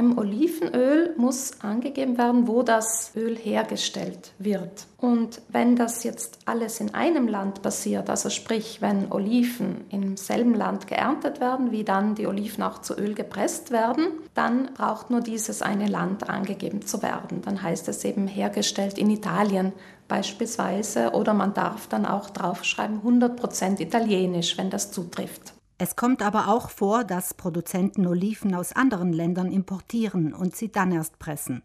Beim Olivenöl muss angegeben werden, wo das Öl hergestellt wird. Und wenn das jetzt alles in einem Land passiert, also sprich, wenn Oliven im selben Land geerntet werden, wie dann die Oliven auch zu Öl gepresst werden, dann braucht nur dieses eine Land angegeben zu werden. Dann heißt es eben hergestellt in Italien beispielsweise oder man darf dann auch draufschreiben 100% italienisch, wenn das zutrifft. Es kommt aber auch vor, dass Produzenten Oliven aus anderen Ländern importieren und sie dann erst pressen.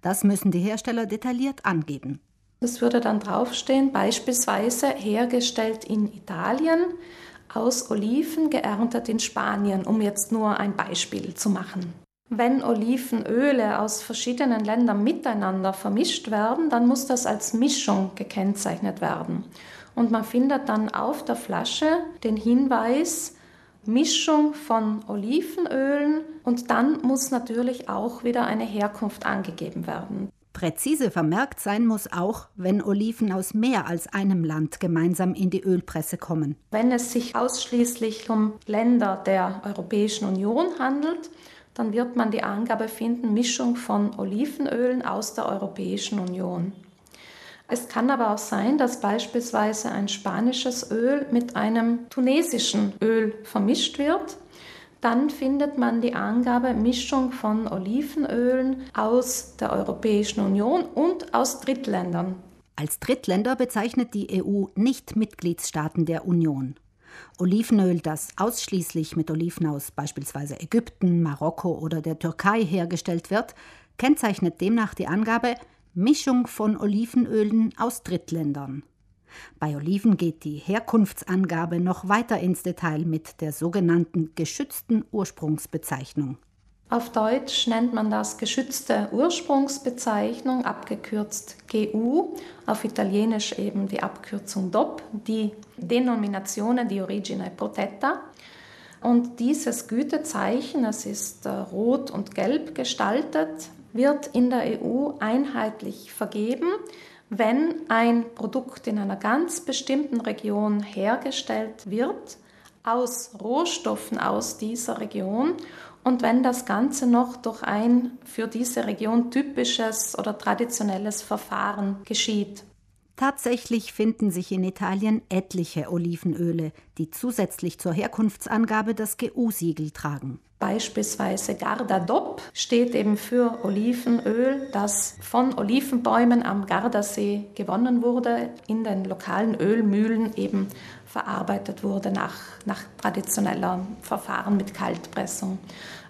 Das müssen die Hersteller detailliert angeben. Es würde dann draufstehen, beispielsweise hergestellt in Italien, aus Oliven geerntet in Spanien, um jetzt nur ein Beispiel zu machen. Wenn Olivenöle aus verschiedenen Ländern miteinander vermischt werden, dann muss das als Mischung gekennzeichnet werden. Und man findet dann auf der Flasche den Hinweis, Mischung von Olivenölen und dann muss natürlich auch wieder eine Herkunft angegeben werden. Präzise vermerkt sein muss auch, wenn Oliven aus mehr als einem Land gemeinsam in die Ölpresse kommen. Wenn es sich ausschließlich um Länder der Europäischen Union handelt, dann wird man die Angabe finden Mischung von Olivenölen aus der Europäischen Union. Es kann aber auch sein, dass beispielsweise ein spanisches Öl mit einem tunesischen Öl vermischt wird. Dann findet man die Angabe Mischung von Olivenölen aus der Europäischen Union und aus Drittländern. Als Drittländer bezeichnet die EU nicht Mitgliedstaaten der Union. Olivenöl, das ausschließlich mit Oliven aus beispielsweise Ägypten, Marokko oder der Türkei hergestellt wird, kennzeichnet demnach die Angabe Mischung von Olivenölen aus Drittländern. Bei Oliven geht die Herkunftsangabe noch weiter ins Detail mit der sogenannten geschützten Ursprungsbezeichnung. Auf Deutsch nennt man das geschützte Ursprungsbezeichnung, abgekürzt GU, auf Italienisch eben die Abkürzung DOP, die Denominazione di origine protetta. Und dieses Gütezeichen, es ist äh, rot und gelb gestaltet, wird in der EU einheitlich vergeben, wenn ein Produkt in einer ganz bestimmten Region hergestellt wird, aus Rohstoffen aus dieser Region und wenn das Ganze noch durch ein für diese Region typisches oder traditionelles Verfahren geschieht. Tatsächlich finden sich in Italien etliche Olivenöle, die zusätzlich zur Herkunftsangabe das GU-Siegel tragen. Beispielsweise Garda DOP steht eben für Olivenöl, das von Olivenbäumen am Gardasee gewonnen wurde, in den lokalen Ölmühlen eben verarbeitet wurde nach, nach traditioneller Verfahren mit Kaltpressung.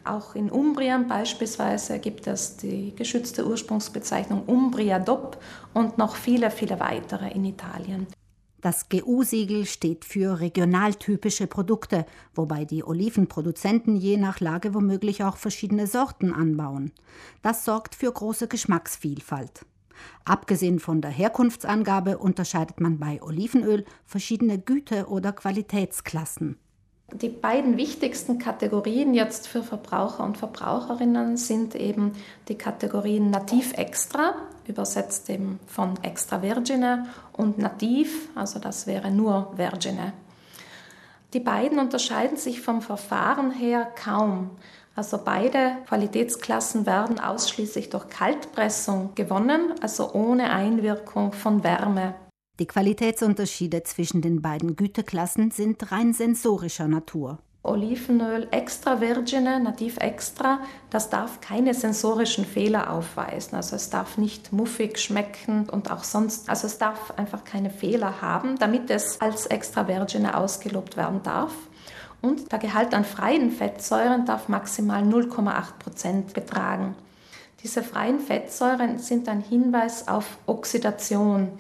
Auch in Umbrien beispielsweise gibt es die geschützte Ursprungsbezeichnung Umbria DOP und noch viele, viele weitere in Italien. Das GU-Siegel steht für regionaltypische Produkte, wobei die Olivenproduzenten je nach Lage womöglich auch verschiedene Sorten anbauen. Das sorgt für große Geschmacksvielfalt. Abgesehen von der Herkunftsangabe unterscheidet man bei Olivenöl verschiedene Güte- oder Qualitätsklassen. Die beiden wichtigsten Kategorien jetzt für Verbraucher und Verbraucherinnen sind eben die Kategorien Nativ Extra, übersetzt eben von Extra Vergine, und Nativ, also das wäre nur Vergine. Die beiden unterscheiden sich vom Verfahren her kaum. Also beide Qualitätsklassen werden ausschließlich durch Kaltpressung gewonnen, also ohne Einwirkung von Wärme. Die Qualitätsunterschiede zwischen den beiden Güteklassen sind rein sensorischer Natur. Olivenöl extra virgine, nativ extra, das darf keine sensorischen Fehler aufweisen. Also es darf nicht muffig schmecken und auch sonst, also es darf einfach keine Fehler haben, damit es als extra virgine ausgelobt werden darf. Und der Gehalt an freien Fettsäuren darf maximal 0,8 Prozent betragen. Diese freien Fettsäuren sind ein Hinweis auf Oxidation.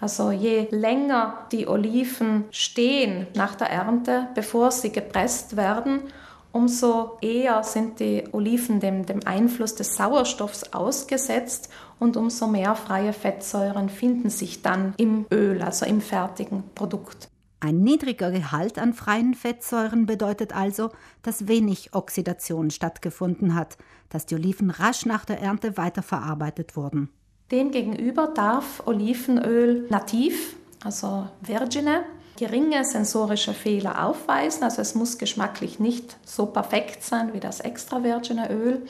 Also je länger die Oliven stehen nach der Ernte, bevor sie gepresst werden, umso eher sind die Oliven dem, dem Einfluss des Sauerstoffs ausgesetzt und umso mehr freie Fettsäuren finden sich dann im Öl, also im fertigen Produkt. Ein niedriger Gehalt an freien Fettsäuren bedeutet also, dass wenig Oxidation stattgefunden hat, dass die Oliven rasch nach der Ernte weiterverarbeitet wurden. Demgegenüber darf Olivenöl nativ, also Virgine, geringe sensorische Fehler aufweisen. Also es muss geschmacklich nicht so perfekt sein wie das extra virgine Öl.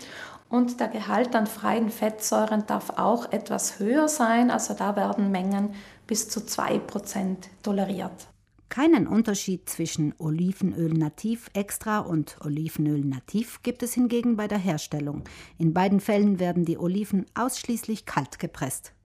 Und der Gehalt an freien Fettsäuren darf auch etwas höher sein, also da werden Mengen bis zu 2% toleriert. Keinen Unterschied zwischen Olivenöl nativ extra und Olivenöl nativ gibt es hingegen bei der Herstellung. In beiden Fällen werden die Oliven ausschließlich kalt gepresst.